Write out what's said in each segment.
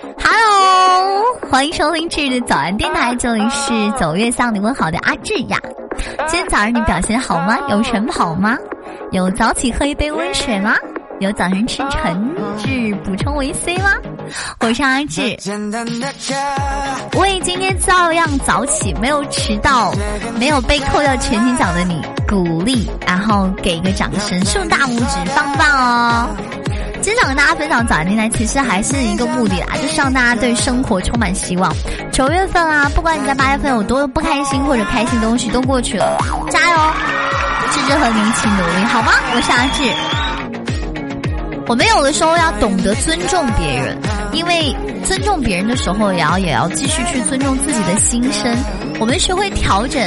Hello，欢迎收听智的早安电台，这里是九月向你问好的阿志呀。今天早上你表现好吗？有晨跑吗？有早起喝一杯温水吗？有早晨吃橙汁补充维 C 吗？我是阿志，为今天照样早起，没有迟到，没有被扣掉全勤奖的你鼓励，然后给一个掌声，竖大拇指，棒棒哦！今天想跟大家分享早安电台，其实还是一个目的啊，就是让大家对生活充满希望。九月份啊，不管你在八月份有多不开心或者开心东西都过去了，加油！志志和你一起努力，好吗？我是阿志。我们有的时候要懂得尊重别人，因为尊重别人的时候，也要也要继续去尊重自己的心声。我们学会调整，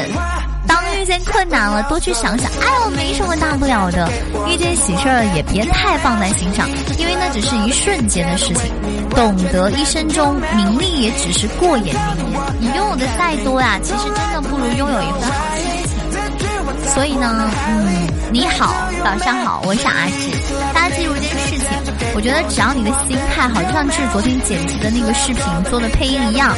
遇见困难了，多去想想，哎呦，没什么大不了的。遇见喜事儿也别太放在心上，因为那只是一瞬间的事情。懂得一生中名利也只是过眼云烟，你拥有的再多呀，其实真的不如拥有一份好心情。所以呢，嗯，你好，早上好，我是阿志。大家记住一件事情，我觉得只要你的心态好，就像志昨天剪辑的那个视频做的配音一样，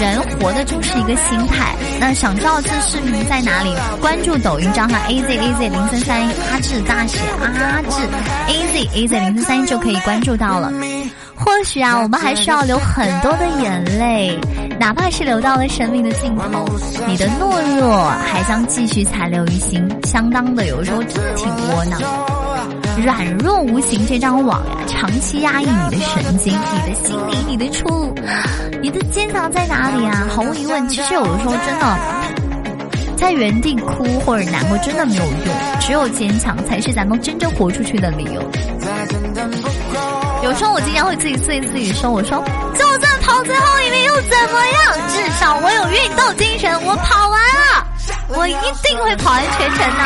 人活的就是一个心态。那想知道这视频在哪里？关注抖音账号 a z a z 零三三，阿志大写阿志 a z a z 零三三就可以关注到了。或许啊，我们还需要流很多的眼泪，哪怕是流到了生命的尽头，你的懦弱还将继续残留于心，相当的有时候真的挺窝囊。软弱无形这张网呀，长期压抑你的神经、你的心灵、你的出路，你的坚强在哪里啊？毫无疑问，其实有的时候真的在原地哭或者难过真的没有用，只有坚强才是咱们真正活出去的理由。有时候我经常会自己自自己说：“我说，就算跑最后一名又怎么样？至少我有运动精神，我跑完了，我一定会跑完全程的。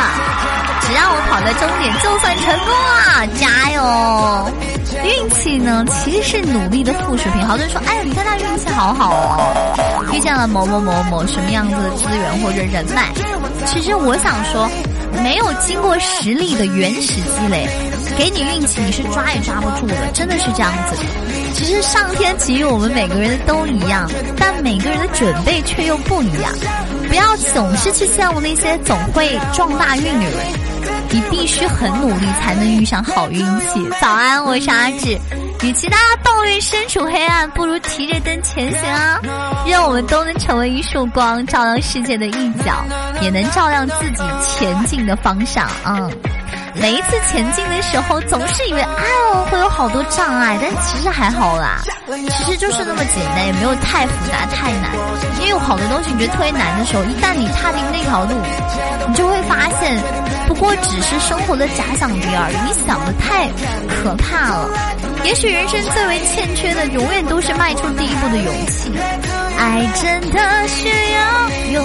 只要我跑在终点，就算成功了，加油！运气呢，其实是努力的附属品。好多人说：‘哎，你看他运气好好哦，遇见了某某某某什么样子的资源或者人脉。’其实我想说，没有经过实力的原始积累。”给你运气，你是抓也抓不住的，真的是这样子。其实上天给予我们每个人都一样，但每个人的准备却又不一样。不要总是去羡慕那些总会撞大运的人，你必须很努力才能遇上好运气。早安，我是阿志。与其大家抱怨身处黑暗，不如提着灯前行啊！愿我们都能成为一束光，照亮世界的一角，也能照亮自己前进的方向。嗯。每一次前进的时候，总是以为啊会有好多障碍，但其实还好啦，其实就是那么简单，也没有太复杂太难。因为有好多东西你觉得特别难的时候，一旦你踏进那条路，你就会发现，不过只是生活的假想敌而已。你想的太可怕了。也许人生最为欠缺的，永远都是迈出第一步的勇气。爱真的需要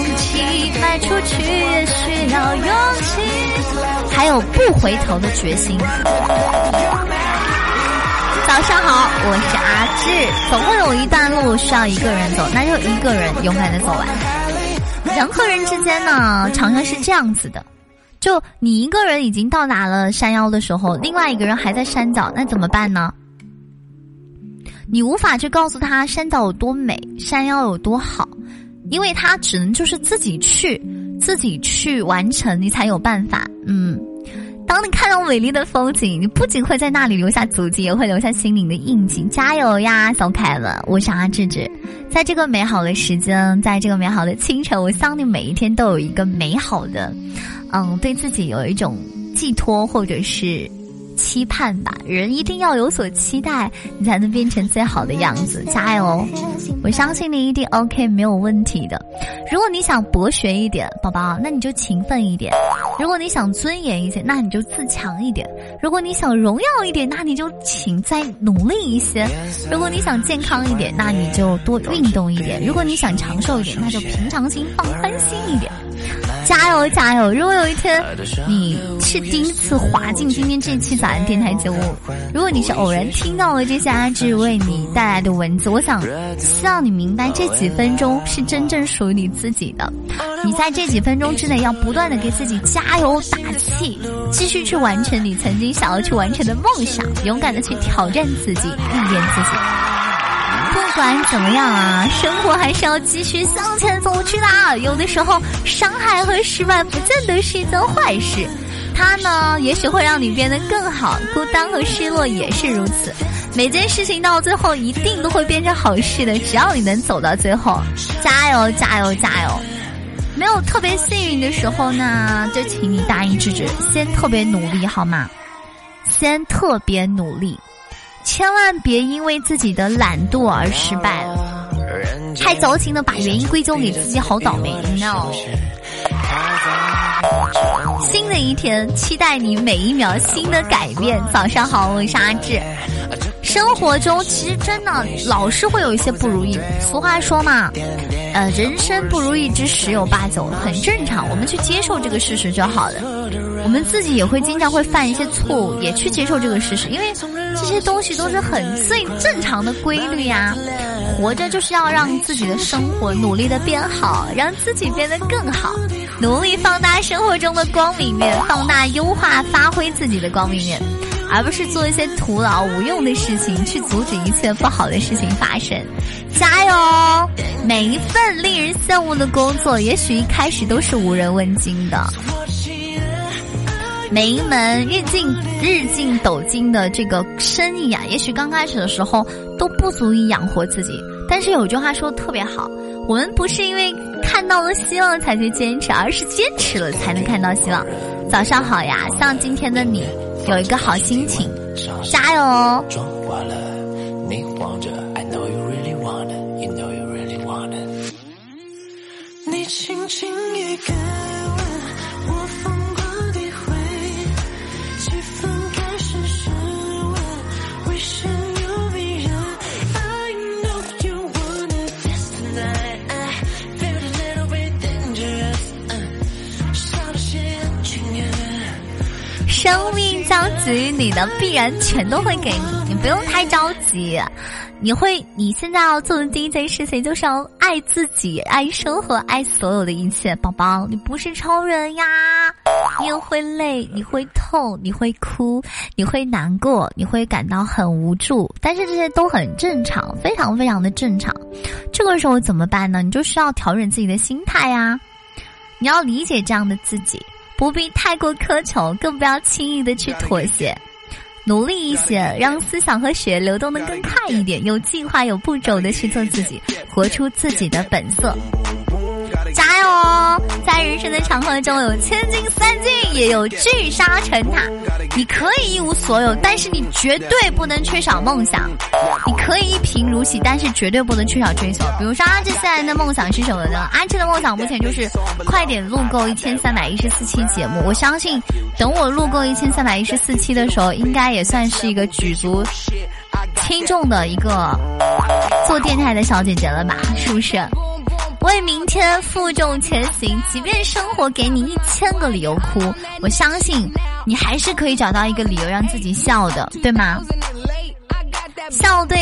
有不回头的决心。早上好，我是阿志。总会有一段路需要一个人走，那就一个人勇敢的走完。人和人之间呢，常常是这样子的，就你一个人已经到达了山腰的时候，另外一个人还在山脚，那怎么办呢？你无法去告诉他山脚有多美，山腰有多好，因为他只能就是自己去，自己去完成，你才有办法。嗯，当你看到美丽的风景，你不仅会在那里留下足迹，也会留下心灵的印记。加油呀，小可爱们！我是阿志志，在这个美好的时间，在这个美好的清晨，我相信每一天都有一个美好的，嗯，对自己有一种寄托，或者是。期盼吧，人一定要有所期待，你才能变成最好的样子。加油！我相信你一定 OK，没有问题的。如果你想博学一点，宝宝，那你就勤奋一点；如果你想尊严一些，那你就自强一点；如果你想荣耀一点，那你就请再努力一些；如果你想健康一点，那你就多运动一点；如果你想长寿一点，那就平常心、放宽心一点。加油加油！如果有一天你是第一次滑进今天这期早安电台节目，如果你是偶然听到了这些阿志为你带来的文字，我想希望你明白这几分钟是真正属于你自己的。你在这几分钟之内要不断的给自己加油打气，继续去完成你曾经想要去完成的梦想，勇敢的去挑战自己，历练自己。不管怎么样啊，生活还是要继续向前走去的。有的时候，伤害和失败不见得是一件坏事，它呢，也许会让你变得更好。孤单和失落也是如此。每件事情到最后一定都会变成好事的，只要你能走到最后，加油，加油，加油！没有特别幸运的时候呢，就请你答应智智，先特别努力好吗？先特别努力。千万别因为自己的懒惰而失败了，太矫情的把原因归咎给自己，好倒霉。No。新的一天，期待你每一秒新的改变。早上好，我是阿志。生活中其实真的老是会有一些不如意。俗话说嘛，呃，人生不如意之十有八九，很正常。我们去接受这个事实就好了。我们自己也会经常会犯一些错误，也去接受这个事实，因为这些东西都是很最正常的规律呀。活着就是要让自己的生活努力的变好，让自己变得更好，努力放大生活中的光明面，放大优化发挥自己的光明面。而不是做一些徒劳无用的事情，去阻止一切不好的事情发生。加油！每一份令人羡慕的工作，也许一开始都是无人问津的；每一门日进日进斗金的这个生意啊，也许刚开始的时候都不足以养活自己。但是有句话说的特别好：我们不是因为看到了希望才去坚持，而是坚持了才能看到希望。早上好呀，像今天的你。有一个好心情，加油哦！生命将给予你的，必然全都会给你，你不用太着急。你会，你现在要做的第一件事情就是要爱自己、爱生活、爱所有的一切。宝宝，你不是超人呀，你也会累，你会痛，你会哭，你会难过，你会感到很无助，但是这些都很正常，非常非常的正常。这个时候怎么办呢？你就需要调整自己的心态呀，你要理解这样的自己。不必太过苛求，更不要轻易的去妥协，努力一些，让思想和血流动的更快一点，有计划、有步骤的去做自己，活出自己的本色。加油哦！在人生的长河中，有千金散尽，也有聚沙成塔。你可以一无所有，但是你绝对不能缺少梦想。你可以一贫如洗，但是绝对不能缺少追求。比如说阿志现在的梦想是什么呢？阿志的梦想目前就是快点录够一千三百一十四期节目。我相信，等我录够一千三百一十四期的时候，应该也算是一个举足轻重的一个做电台的小姐姐了吧？是不是？为明天负重前行，即便生活给你一千个理由哭，我相信你还是可以找到一个理由让自己笑的，对吗？笑对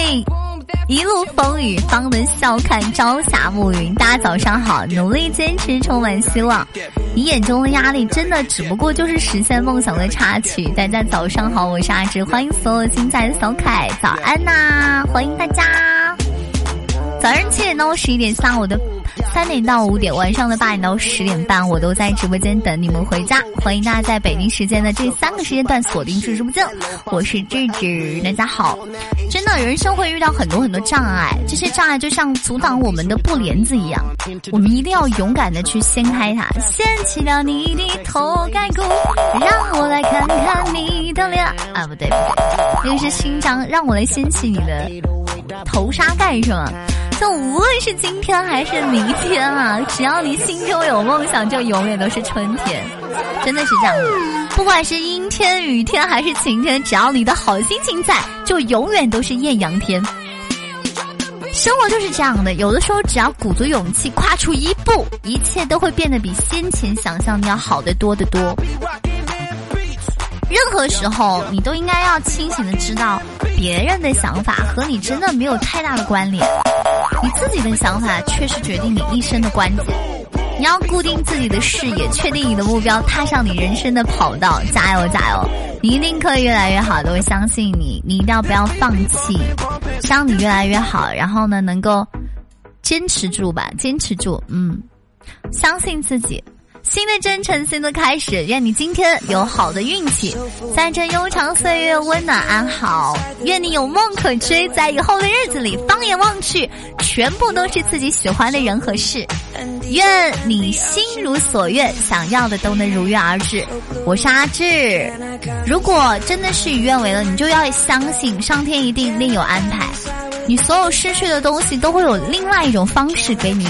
一路风雨，方能笑看朝霞暮云。大家早上好，努力坚持，充满希望。你眼中的压力，真的只不过就是实现梦想的插曲。大家早上好，我是阿志，欢迎所有精彩的小可爱，早安呐！欢迎大家。早上七点到十一点，下午的。三点到五点，晚上的八点到十点半，我都在直播间等你们回家。欢迎大家在北京时间的这三个时间段锁定住直播间，我是智智，大家好。真的，人生会遇到很多很多障碍，这些障碍就像阻挡我们的布帘子一样，我们一定要勇敢的去掀开它。掀起了你的头盖骨，让我来看看你的脸。啊，不对，那个是勋章，让我来掀起你的头纱盖，是吗？就无论是今天还是明天啊，只要你心中有梦想，就永远都是春天，真的是这样。不管是阴天、雨天还是晴天，只要你的好心情在，就永远都是艳阳天。生活就是这样的，有的时候只要鼓足勇气跨出一步，一切都会变得比先前想象的要好得多得多。任何时候，你都应该要清醒的知道，别人的想法和你真的没有太大的关联。你自己的想法却是决定你一生的关键。你要固定自己的视野，确定你的目标，踏上你人生的跑道，加油加油！你一定可以越来越好的，我相信你，你一定要不要放弃，希望你越来越好，然后呢，能够坚持住吧，坚持住，嗯，相信自己。新的征程，新的开始，愿你今天有好的运气，在这悠长岁月温暖安好。愿你有梦可追，在以后的日子里，放眼望去，全部都是自己喜欢的人和事。愿你心如所愿，想要的都能如愿而至。我是阿志，如果真的事与愿违了，你就要相信上天一定另有安排。你所有失去的东西，都会有另外一种方式给你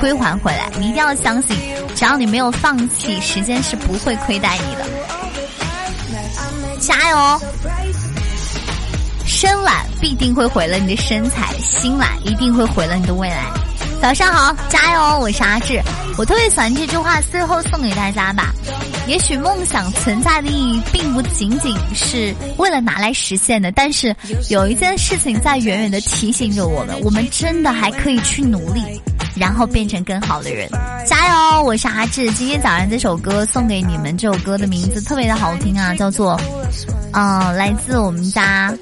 归还回来。你一定要相信。只要你没有放弃，时间是不会亏待你的。加油！身懒必定会毁了你的身材，心懒一定会毁了你的未来。早上好，加油！我是阿志，我特别喜欢这句话，最后送给大家吧。也许梦想存在的意义，并不仅仅是为了拿来实现的，但是有一件事情在远远的提醒着我们，我们真的还可以去努力。然后变成更好的人，加油！我是阿志，今天早上这首歌送给你们，这首歌的名字特别的好听啊，叫做，嗯，来自我们家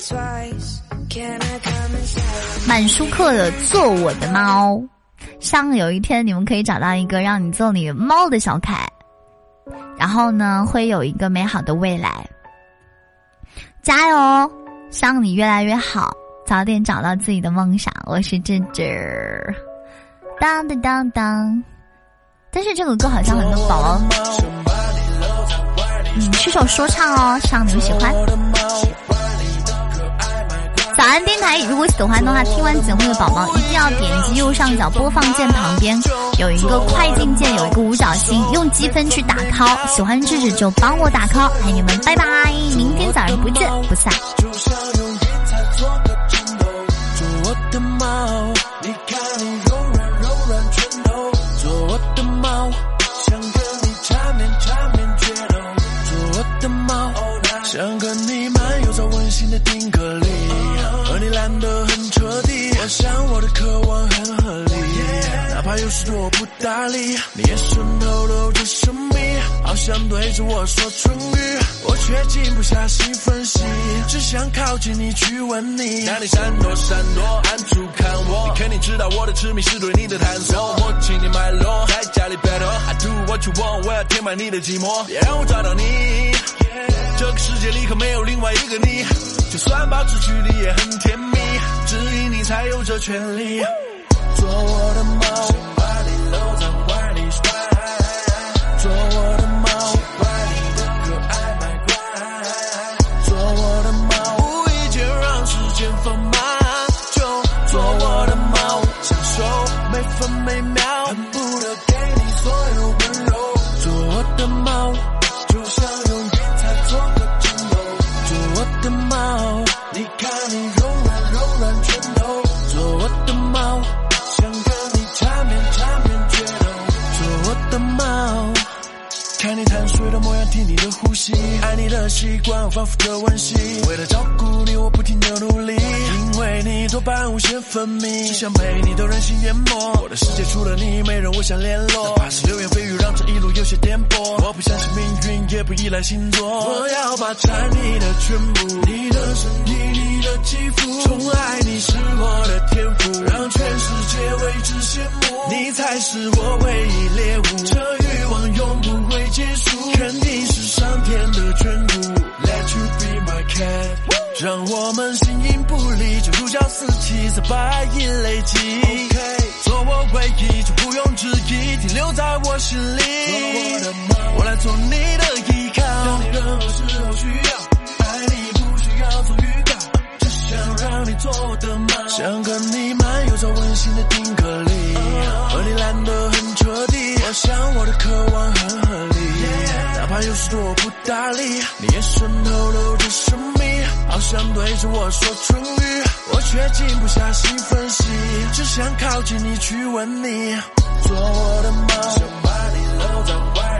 满舒克的《做我的猫》，希望有一天你们可以找到一个让你做你猫的小可爱，然后呢，会有一个美好的未来。加油！希望你越来越好，早点找到自己的梦想。我是志志。当当当当，但是这个歌好像很多宝宝，嗯，是首说唱哦，希望你们喜欢。早安电台，如果喜欢的话，听完节目的宝宝一定要点击右上角播放键旁边有一个快进键，有一个五角星，用积分去打 call。喜欢智智就帮我打 call，爱你们，拜拜，明天早上不见不散。哪怕有时多不搭理。你眼神透露着神秘，好像对着我说春语，我却静不下心分析，只想靠近你去吻你。当你闪躲闪躲，暗处看我，你肯定知道我的痴迷是对你的探索。我请你脉络，在家里 battle，I do what you want，我要填满你的寂寞，别让我找到你。这个世界里可没有另外一个你，就算保持距离也很甜蜜，只因你才有这权利。做我的猫，听你的呼吸爱你的习惯反复的温习，为了照顾你，我不停的努力。因为你多半无限分泌，只想陪你都任性淹没。我的世界除了你，没人我想联络。哪怕是流言蜚语，让这一路有些颠簸。我不相信命运，也不依赖星座。我要霸占你的全部，你的身体，你的肌肤，宠爱你是我的天赋，让全世界为之羡慕。你才是我唯一猎物，这望永不会结束，肯定是上天的眷顾。Let you be my cat，让我们形影不离，就如胶似漆，在白银累积。做我唯一，就不用质疑，停留在我心里。做我来做你的依靠，当你任何时候需要，爱你不需要做预告，只想让你做我的猫，想跟你我不搭理。你眼神透露着神秘，好像对着我说唇语，我却静不下心分析，只想靠近你去吻你。做我的猫，想把你搂在怀里